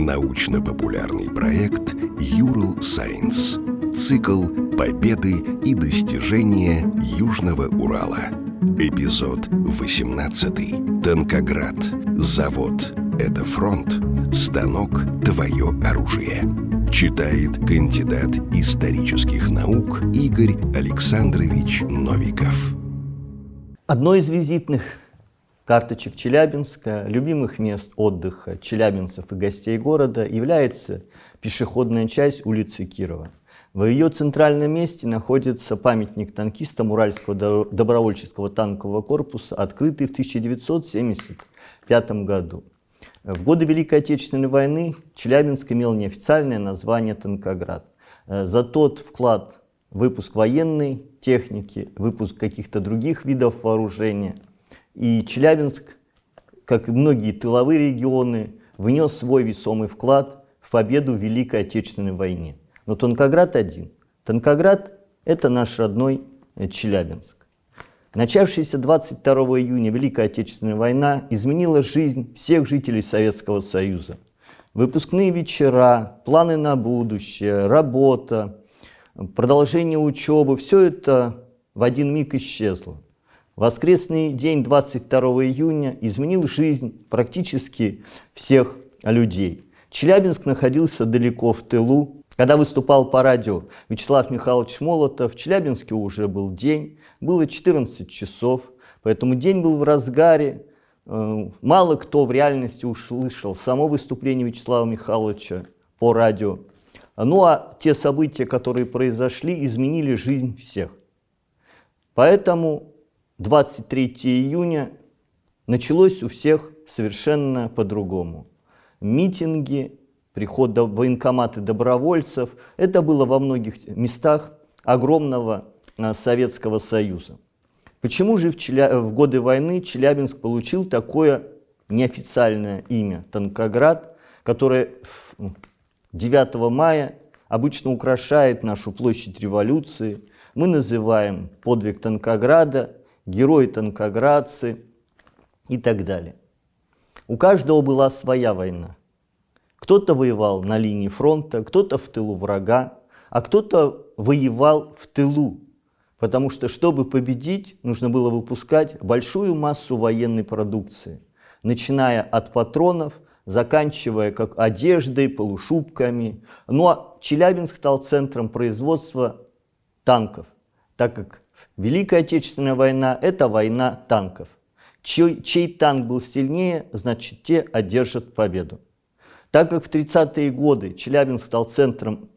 Научно-популярный проект «Юрл Сайенс». Цикл «Победы и достижения Южного Урала». Эпизод 18. Танкоград. Завод – это фронт. Станок – твое оружие. Читает кандидат исторических наук Игорь Александрович Новиков. Одно из визитных карточек Челябинска, любимых мест отдыха челябинцев и гостей города является пешеходная часть улицы Кирова. В ее центральном месте находится памятник танкистам Уральского добровольческого танкового корпуса, открытый в 1975 году. В годы Великой Отечественной войны Челябинск имел неофициальное название Танкоград. За тот вклад выпуск военной техники, выпуск каких-то других видов вооружения – и Челябинск, как и многие тыловые регионы, внес свой весомый вклад в победу в Великой Отечественной войне. Но Тонкоград один. Тонкоград – это наш родной э, Челябинск. Начавшаяся 22 июня Великая Отечественная война изменила жизнь всех жителей Советского Союза. Выпускные вечера, планы на будущее, работа, продолжение учебы – все это в один миг исчезло. Воскресный день 22 июня изменил жизнь практически всех людей. Челябинск находился далеко в тылу. Когда выступал по радио Вячеслав Михайлович Молотов, в Челябинске уже был день, было 14 часов, поэтому день был в разгаре. Э, мало кто в реальности услышал само выступление Вячеслава Михайловича по радио. Ну а те события, которые произошли, изменили жизнь всех. Поэтому 23 июня началось у всех совершенно по-другому. Митинги, приход в военкоматы добровольцев, это было во многих местах огромного а, Советского Союза. Почему же в, Челя... в годы войны Челябинск получил такое неофициальное имя Танкоград, которое 9 мая обычно украшает нашу площадь революции. Мы называем подвиг Танкограда герои танкоградцы и так далее. У каждого была своя война. Кто-то воевал на линии фронта, кто-то в тылу врага, а кто-то воевал в тылу, потому что, чтобы победить, нужно было выпускать большую массу военной продукции, начиная от патронов, заканчивая как одеждой, полушубками. Ну а Челябинск стал центром производства танков, так как Великая Отечественная война – это война танков. Чей, чей танк был сильнее, значит, те одержат победу. Так как в 30-е годы Челябинск стал центром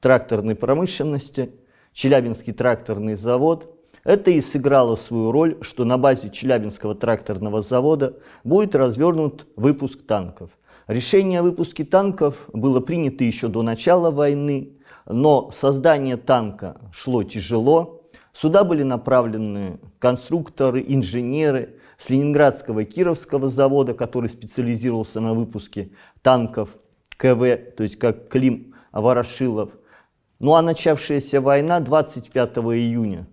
тракторной промышленности, Челябинский тракторный завод, это и сыграло свою роль, что на базе Челябинского тракторного завода будет развернут выпуск танков. Решение о выпуске танков было принято еще до начала войны, но создание танка шло тяжело, Сюда были направлены конструкторы, инженеры с Ленинградского и Кировского завода, который специализировался на выпуске танков КВ, то есть как Клим Ворошилов. Ну а начавшаяся война 25 июня.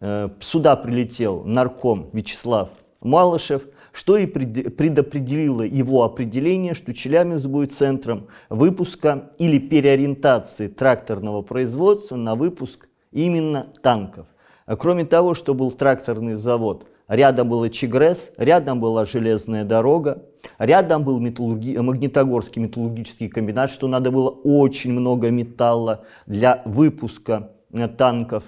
Э, сюда прилетел нарком Вячеслав Малышев, что и предопределило его определение, что Челябинск будет центром выпуска или переориентации тракторного производства на выпуск именно танков. А кроме того, что был тракторный завод, рядом был Чигрес, рядом была железная дорога, рядом был металлурги... Магнитогорский металлургический комбинат, что надо было очень много металла для выпуска э, танков.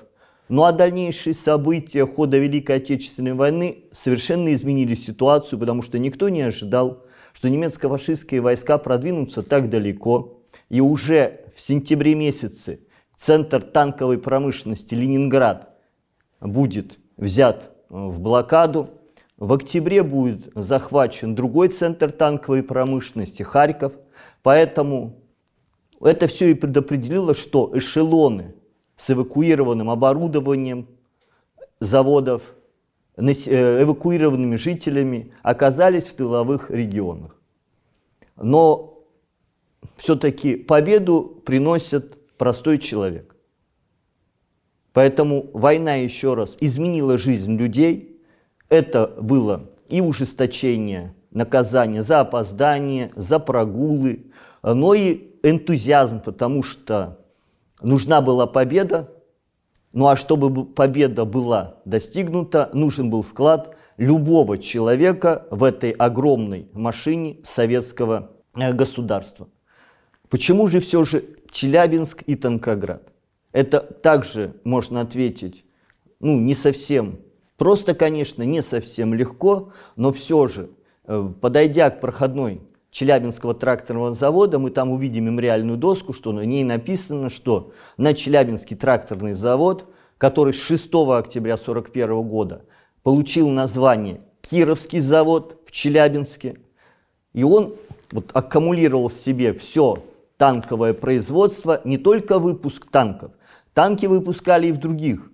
Ну а дальнейшие события хода Великой Отечественной войны совершенно изменили ситуацию, потому что никто не ожидал, что немецко-фашистские войска продвинутся так далеко. И уже в сентябре месяце центр танковой промышленности Ленинград будет взят э, в блокаду. В октябре будет захвачен другой центр танковой промышленности Харьков. Поэтому это все и предопределило, что эшелоны с эвакуированным оборудованием заводов, э, эвакуированными жителями оказались в тыловых регионах. Но все-таки победу приносят простой человек. Поэтому война еще раз изменила жизнь людей. Это было и ужесточение наказание за опоздание, за прогулы, но и энтузиазм, потому что нужна была победа, ну а чтобы победа была достигнута, нужен был вклад любого человека в этой огромной машине советского э, государства. Почему же все же Челябинск и Танкоград? Это также можно ответить, ну, не совсем просто, конечно, не совсем легко, но все же, э, подойдя к проходной Челябинского тракторного завода, мы там увидим мемориальную доску, что на ней написано, что на Челябинский тракторный завод, который с 6 октября 1941 года получил название Кировский завод в Челябинске, и он вот, аккумулировал в себе все танковое производство, не только выпуск танков. Танки выпускали и в других,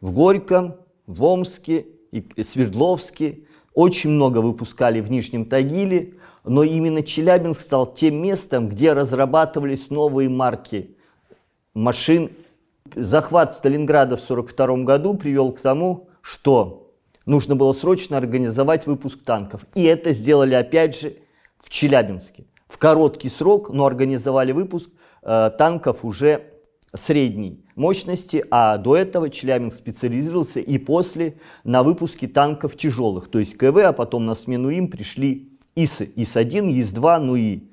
в Горьком, в Омске, и Свердловске, очень много выпускали в Нижнем Тагиле, но именно Челябинск стал тем местом, где разрабатывались новые марки машин. Захват Сталинграда в 1942 году привел к тому, что нужно было срочно организовать выпуск танков. И это сделали опять же в Челябинске. В короткий срок, но организовали выпуск э, танков уже средней мощности, а до этого Челябинск специализировался и после на выпуске танков тяжелых, то есть КВ, а потом на смену им пришли ИСы, ИС-1, ИС-2, ну и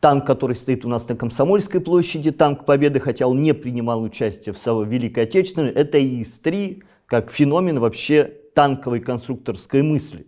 танк, который стоит у нас на Комсомольской площади, танк Победы, хотя он не принимал участие в Великой Отечественной, это ИС-3, как феномен вообще танковой конструкторской мысли.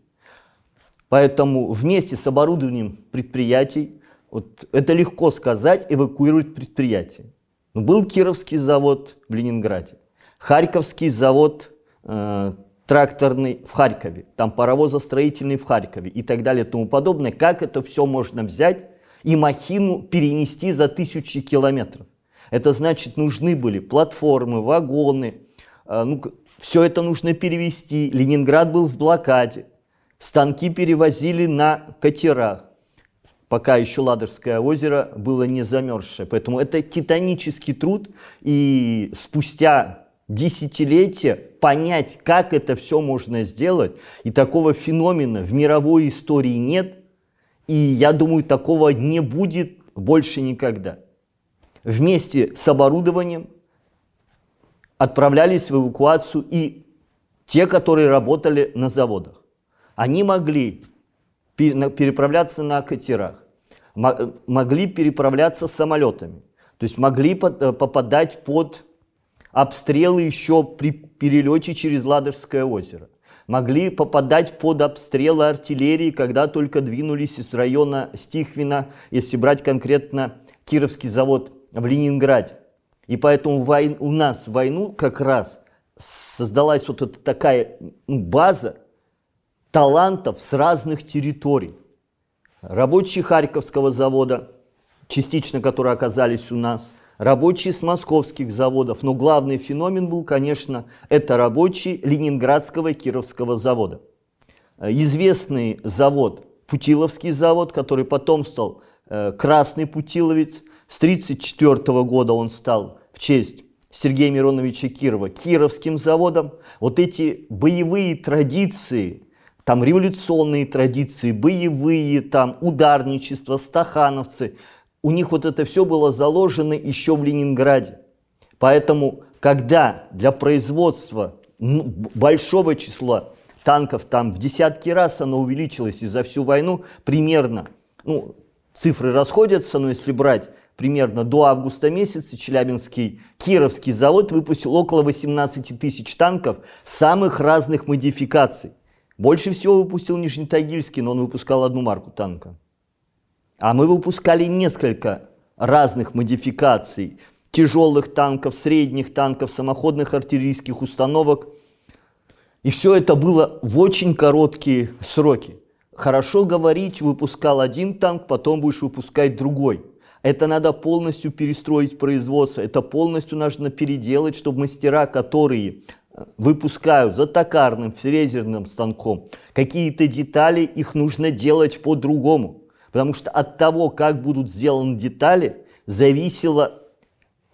Поэтому вместе с оборудованием предприятий, вот это легко сказать, эвакуировать предприятие. Ну, был Кировский завод в Ленинграде, Харьковский завод э, тракторный в Харькове, там паровозостроительный в Харькове и так далее и тому подобное. Как это все можно взять и махину перенести за тысячи километров? Это значит, нужны были платформы, вагоны, э, ну, все это нужно перевести. Ленинград был в блокаде, станки перевозили на катерах пока еще Ладожское озеро было не замерзшее. Поэтому это титанический труд, и спустя десятилетия понять, как это все можно сделать, и такого феномена в мировой истории нет, и я думаю, такого не будет больше никогда. Вместе с оборудованием отправлялись в эвакуацию и те, которые работали на заводах. Они могли переправляться на катерах, могли переправляться самолетами, то есть могли э, попадать под обстрелы еще при перелете через Ладожское озеро, могли попадать под обстрелы артиллерии, когда только двинулись из района Стихвина, если брать конкретно Кировский завод в Ленинграде. И поэтому у нас войну как раз создалась вот эта такая база талантов с разных территорий рабочие Харьковского завода, частично которые оказались у нас, рабочие с московских заводов. Но главный феномен был, конечно, это рабочие Ленинградского и Кировского завода. Известный завод, Путиловский завод, который потом стал э, Красный Путиловец. С 1934 года он стал в честь Сергея Мироновича Кирова Кировским заводом. Вот эти боевые традиции там революционные традиции, боевые, там ударничество, стахановцы. У них вот это все было заложено еще в Ленинграде. Поэтому, когда для производства большого числа танков там в десятки раз оно увеличилось и за всю войну примерно, ну, цифры расходятся, но если брать примерно до августа месяца Челябинский Кировский завод выпустил около 18 тысяч танков самых разных модификаций. Больше всего выпустил Нижнетагильский, но он выпускал одну марку танка. А мы выпускали несколько разных модификаций тяжелых танков, средних танков, самоходных артиллерийских установок. И все это было в очень короткие сроки. Хорошо говорить, выпускал один танк, потом будешь выпускать другой. Это надо полностью перестроить производство, это полностью нужно переделать, чтобы мастера, которые выпускают за токарным, фрезерным станком, какие-то детали, их нужно делать по-другому. Потому что от того, как будут сделаны детали, зависело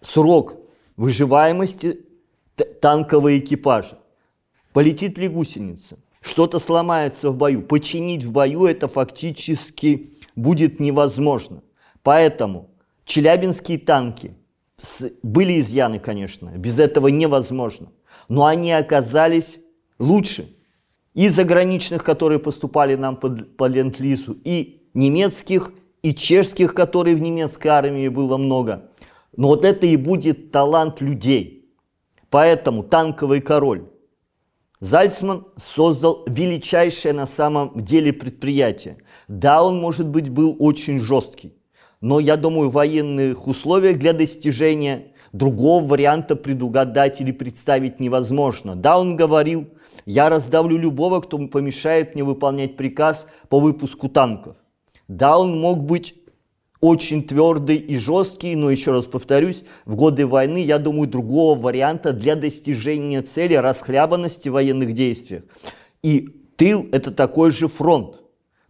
срок выживаемости танкового экипажа. Полетит ли гусеница? что-то сломается в бою. Починить в бою это фактически будет невозможно. Поэтому челябинские танки были изъяны, конечно, без этого невозможно. Но они оказались лучше и заграничных, которые поступали нам по, по ленд-лизу, и немецких, и чешских, которые в немецкой армии было много. Но вот это и будет талант людей. Поэтому танковый король Зальцман создал величайшее на самом деле предприятие. Да, он, может быть, был очень жесткий, но, я думаю, в военных условиях для достижения другого варианта предугадать или представить невозможно. Да, он говорил, я раздавлю любого, кто помешает мне выполнять приказ по выпуску танков. Да, он мог быть очень твердый и жесткий, но еще раз повторюсь, в годы войны, я думаю, другого варианта для достижения цели расхлябанности в военных действиях. И тыл – это такой же фронт.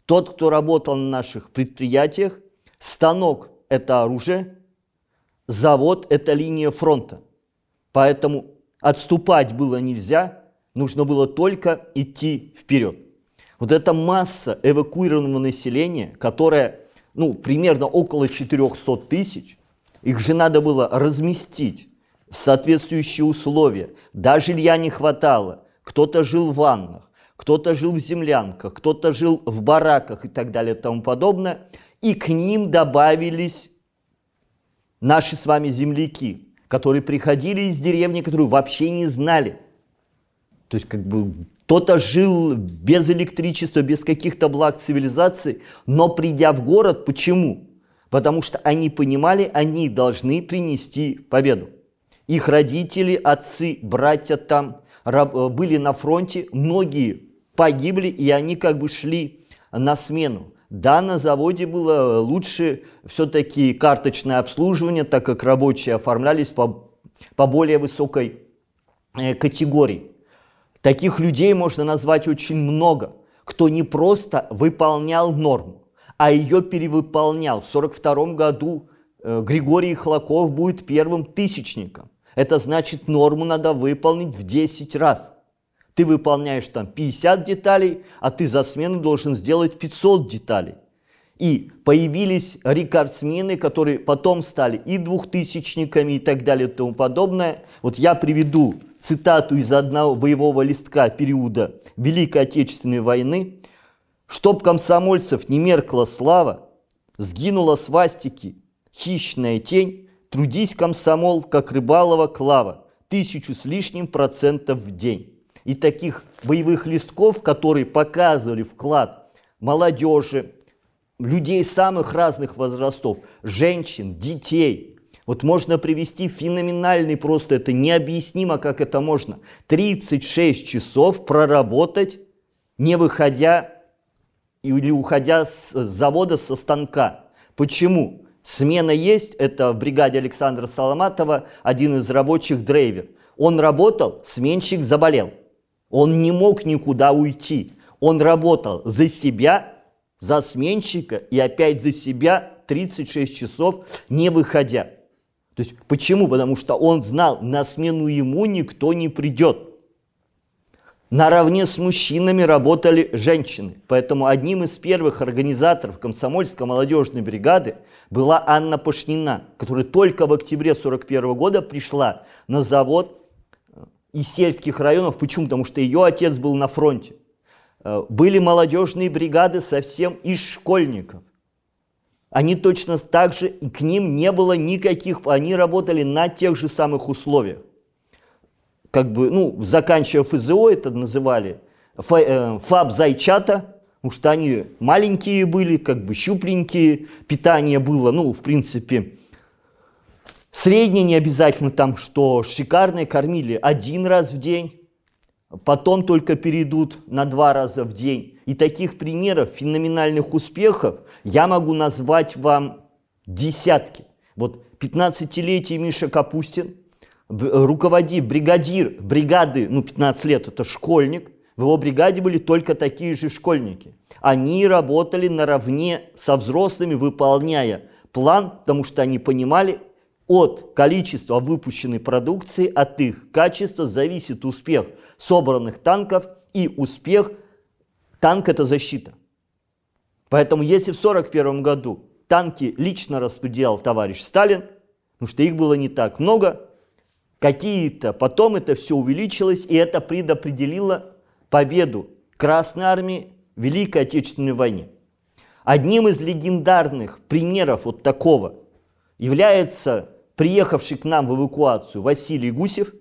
Тот, кто работал на наших предприятиях, станок – это оружие, завод – это линия фронта. Поэтому отступать было нельзя, нужно было только идти вперед. Вот эта масса эвакуированного населения, которая ну, примерно около 400 тысяч, их же надо было разместить в соответствующие условия. Да, жилья не хватало, кто-то жил в ваннах, кто-то жил в землянках, кто-то жил в бараках и так далее и тому подобное. И к ним добавились наши с вами земляки, которые приходили из деревни, которую вообще не знали. То есть как бы кто-то жил без электричества, без каких-то благ цивилизации, но придя в город, почему? Потому что они понимали, они должны принести победу. Их родители, отцы, братья там были на фронте, многие погибли, и они как бы шли на смену. Да, на заводе было лучше все-таки карточное обслуживание, так как рабочие оформлялись по, по более высокой э, категории. Таких людей можно назвать очень много, кто не просто выполнял норму, а ее перевыполнял. В 1942 году э, Григорий Хлаков будет первым тысячником. Это значит, норму надо выполнить в 10 раз. Ты выполняешь там 50 деталей, а ты за смену должен сделать 500 деталей. И появились рекордсмены, которые потом стали и двухтысячниками и так далее и тому подобное. Вот я приведу цитату из одного боевого листка периода Великой Отечественной войны. «Чтоб комсомольцев не меркла слава, сгинула свастики, хищная тень, трудись, комсомол, как рыбалова клава, тысячу с лишним процентов в день». И таких боевых листков, которые показывали вклад молодежи, людей самых разных возрастов, женщин, детей. Вот можно привести феноменальный просто, это необъяснимо, как это можно. 36 часов проработать, не выходя или уходя с завода, со станка. Почему? Смена есть, это в бригаде Александра Соломатова, один из рабочих драйвер. Он работал, сменщик заболел. Он не мог никуда уйти. Он работал за себя за сменщика и опять за себя 36 часов не выходя. То есть почему? Потому что он знал, на смену ему никто не придет. Наравне с мужчинами работали женщины. Поэтому одним из первых организаторов комсомольской молодежной бригады была Анна Пашнина, которая только в октябре 1941 года пришла на завод из сельских районов. Почему? Потому что ее отец был на фронте. Э, были молодежные бригады совсем из школьников. Они точно так же, к ним не было никаких, они работали на тех же самых условиях. Как бы, ну, заканчивая ФЗО, это называли, э, ФАБ зайчата, потому что они маленькие были, как бы щупленькие, питание было, ну, в принципе, среднее, не обязательно там, что шикарное, кормили один раз в день, потом только перейдут на два раза в день. И таких примеров феноменальных успехов я могу назвать вам десятки. Вот 15-летний Миша Капустин, руководит бригадир бригады, ну 15 лет, это школьник, в его бригаде были только такие же школьники. Они работали наравне со взрослыми, выполняя план, потому что они понимали, от количества выпущенной продукции, от их качества зависит успех собранных танков и успех, танк – это защита. Поэтому если в 1941 году танки лично распределял товарищ Сталин, потому что их было не так много, какие-то, потом это все увеличилось, и это предопределило победу Красной Армии в Великой Отечественной войне. Одним из легендарных примеров вот такого является приехавший к нам в эвакуацию Василий Гусев.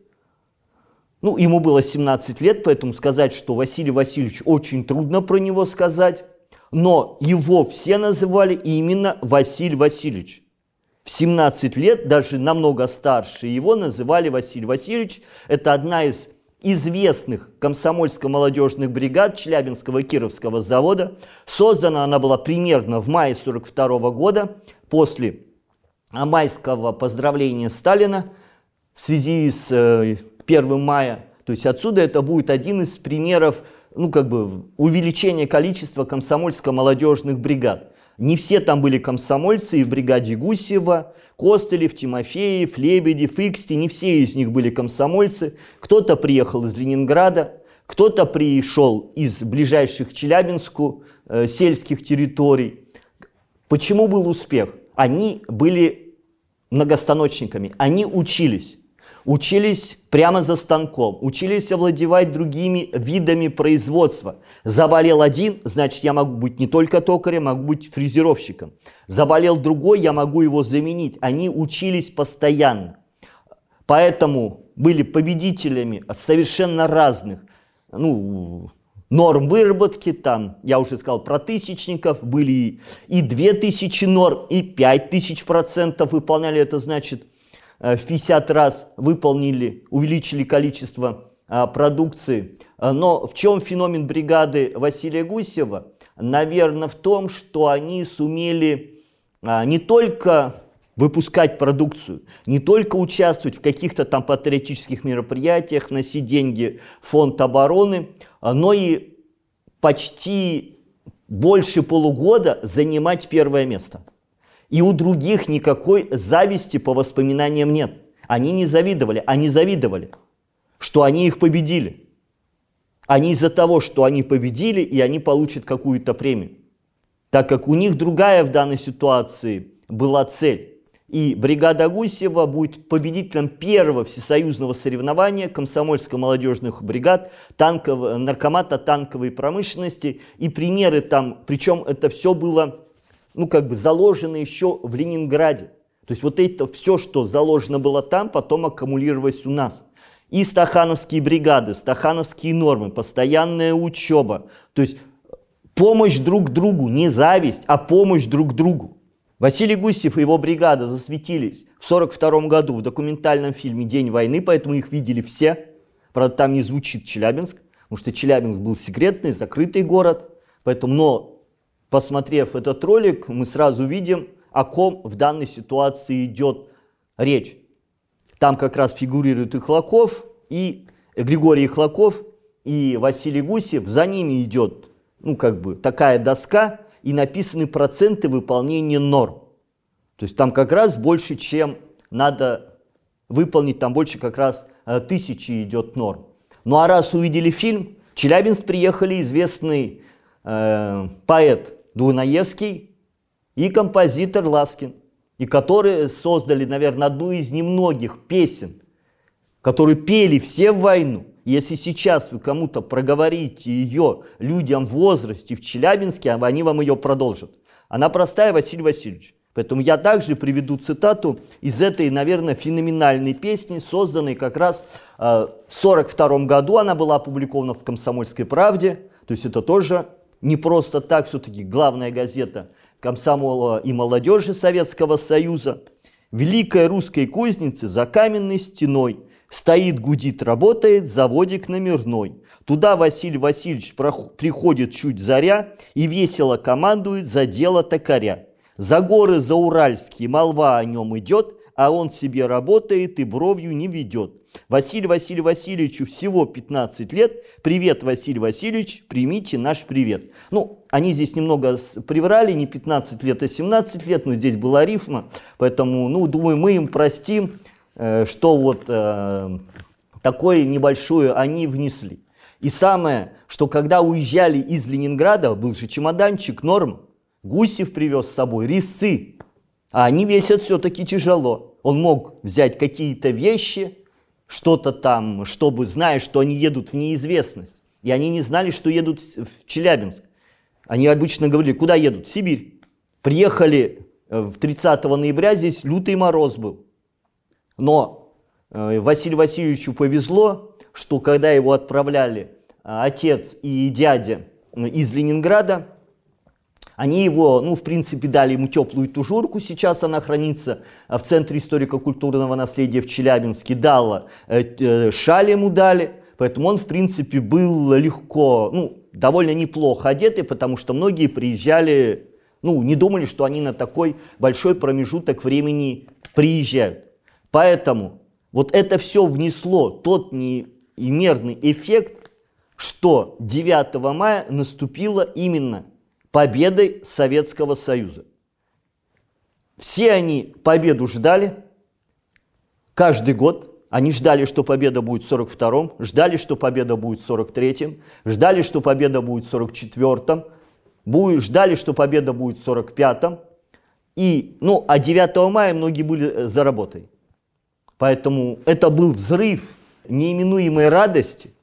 Ну, ему было 17 лет, поэтому сказать, что Василий Васильевич, очень трудно про него сказать. Но его все называли именно Василий Васильевич. В 17 лет, даже намного старше его, называли Василий Васильевич. Это одна из известных комсомольско-молодежных бригад Челябинского Кировского завода. Создана она была примерно в мае 42 года, после майского поздравления Сталина в связи с 1 э, мая. То есть отсюда это будет один из примеров ну, как бы, увеличения количества комсомольско-молодежных бригад. Не все там были комсомольцы, и в бригаде Гусева, Костылев, Тимофеев, Лебедев, Иксти, не все из них были комсомольцы. Кто-то приехал из Ленинграда, кто-то пришел из ближайших Челябинску э, сельских территорий. Почему был успех? Они были многостаночниками, они учились. Учились прямо за станком, учились овладевать другими видами производства. Заболел один, значит, я могу быть не только токарем, могу быть фрезеровщиком. Заболел другой, я могу его заменить. Они учились постоянно. Поэтому были победителями от совершенно разных ну, норм выработки, там, я уже сказал про тысячников, были и 2000 норм, и 5000 процентов выполняли, это значит, э, в 50 раз выполнили, увеличили количество а, продукции. Э, но в чем феномен бригады Василия Гусева? Наверное, в том, что они сумели не только выпускать продукцию, не только участвовать в каких-то там патриотических мероприятиях, носить деньги в фонд обороны, но и почти больше полугода занимать первое место. И у других никакой зависти по воспоминаниям нет. Они не завидовали, они завидовали, что они их победили. Они из-за того, что они победили, и они получат какую-то премию. Так как у них другая в данной ситуации была цель. И бригада Гусева будет победителем первого всесоюзного соревнования комсомольско-молодежных бригад танков, наркомата танковой промышленности. И примеры там, причем это все было ну, как бы заложено еще в Ленинграде. То есть вот это все, что заложено было там, потом аккумулировалось у нас. И стахановские бригады, стахановские нормы, постоянная учеба. То есть помощь друг другу, не зависть, а помощь друг другу. Василий Гусев и его бригада засветились в 1942 году в документальном фильме «День войны», поэтому их видели все. Правда, там не звучит Челябинск, потому что Челябинск был секретный, закрытый город. Поэтому, но посмотрев этот ролик, мы сразу видим, о ком в данной ситуации идет речь. Там как раз фигурирует и Хлаков, и Григорий Хлаков, и Василий Гусев. За ними идет, ну, как бы, такая доска, и написаны проценты выполнения норм. То есть там как раз больше, чем надо выполнить, там больше как раз э, тысячи идет норм. Ну а раз увидели фильм, в Челябинск приехали известный э, поэт Дунаевский и композитор Ласкин, и которые создали, наверное, одну из немногих песен, которые пели все в войну, если сейчас вы кому-то проговорите ее людям в возрасте в Челябинске, они вам ее продолжат. Она простая, Василий Васильевич. Поэтому я также приведу цитату из этой, наверное, феноменальной песни, созданной как раз э, в 1942 году. Она была опубликована в «Комсомольской правде». То есть это тоже не просто так, все-таки главная газета комсомола и молодежи Советского Союза. Великая русской кузница за каменной стеной Стоит, гудит, работает заводик номерной. Туда Василий Васильевич приходит чуть заря и весело командует за дело токаря. За горы за Уральские молва о нем идет, а он себе работает и бровью не ведет. Василий Василий Васильевичу всего 15 лет. Привет, Василий Васильевич, примите наш привет. Ну, они здесь немного приврали, не 15 лет, а 17 лет, но здесь была рифма, поэтому, ну, думаю, мы им простим. Э, что вот э, такое небольшое они внесли. И самое, что когда уезжали из Ленинграда, был же чемоданчик норм, Гусев привез с собой, резцы, а они весят все-таки тяжело. Он мог взять какие-то вещи, что-то там, чтобы, зная, что они едут в неизвестность. И они не знали, что едут в Челябинск. Они обычно говорили, куда едут? В Сибирь. Приехали э, в 30 ноября, здесь лютый мороз был. Но э, Василию Васильевичу повезло, что когда его отправляли э, отец и дядя из Ленинграда, они его, ну, в принципе, дали ему теплую тужурку, сейчас она хранится в Центре историко-культурного наследия в Челябинске, дала, шаль ему дали, поэтому он, в принципе, был легко, ну, довольно неплохо одетый, потому что многие приезжали, ну, не думали, что они на такой большой промежуток времени приезжают. Поэтому вот это все внесло тот неимерный эффект, что 9 мая наступило именно победой Советского Союза. Все они победу ждали, каждый год. Они ждали, что победа будет в 42-м, ждали, что победа будет в 43-м, ждали, что победа будет в 44-м, ждали, что победа будет в 45-м. И, ну, а 9 мая многие были э, за работой. Поэтому это был взрыв неименуемой радости,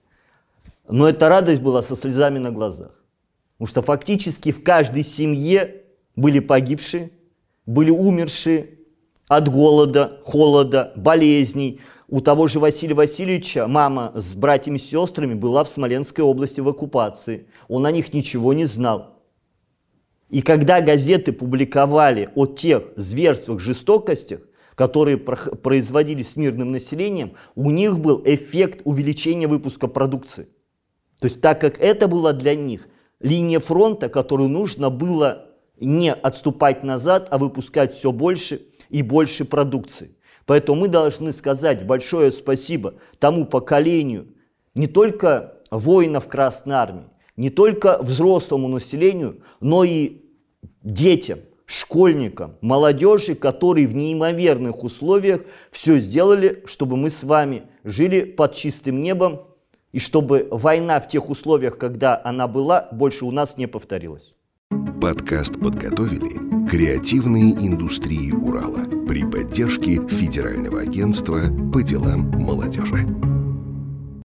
но эта радость была со слезами на глазах. Потому что фактически в каждой семье были погибшие, были умершие от голода, холода, болезней. У того же Василия Васильевича мама с братьями и сестрами была в Смоленской области в оккупации. Он о них ничего не знал. И когда газеты публиковали о тех зверствах, жестокостях, которые производились с мирным населением, у них был эффект увеличения выпуска продукции. То есть так как это было для них линия фронта, которую нужно было не отступать назад, а выпускать все больше и больше продукции. Поэтому мы должны сказать большое спасибо тому поколению, не только воинов Красной Армии, не только взрослому населению, но и детям, школьникам, молодежи, которые в неимоверных условиях все сделали, чтобы мы с вами жили под чистым небом и чтобы война в тех условиях, когда она была, больше у нас не повторилась. Подкаст подготовили креативные индустрии Урала при поддержке Федерального агентства по делам молодежи.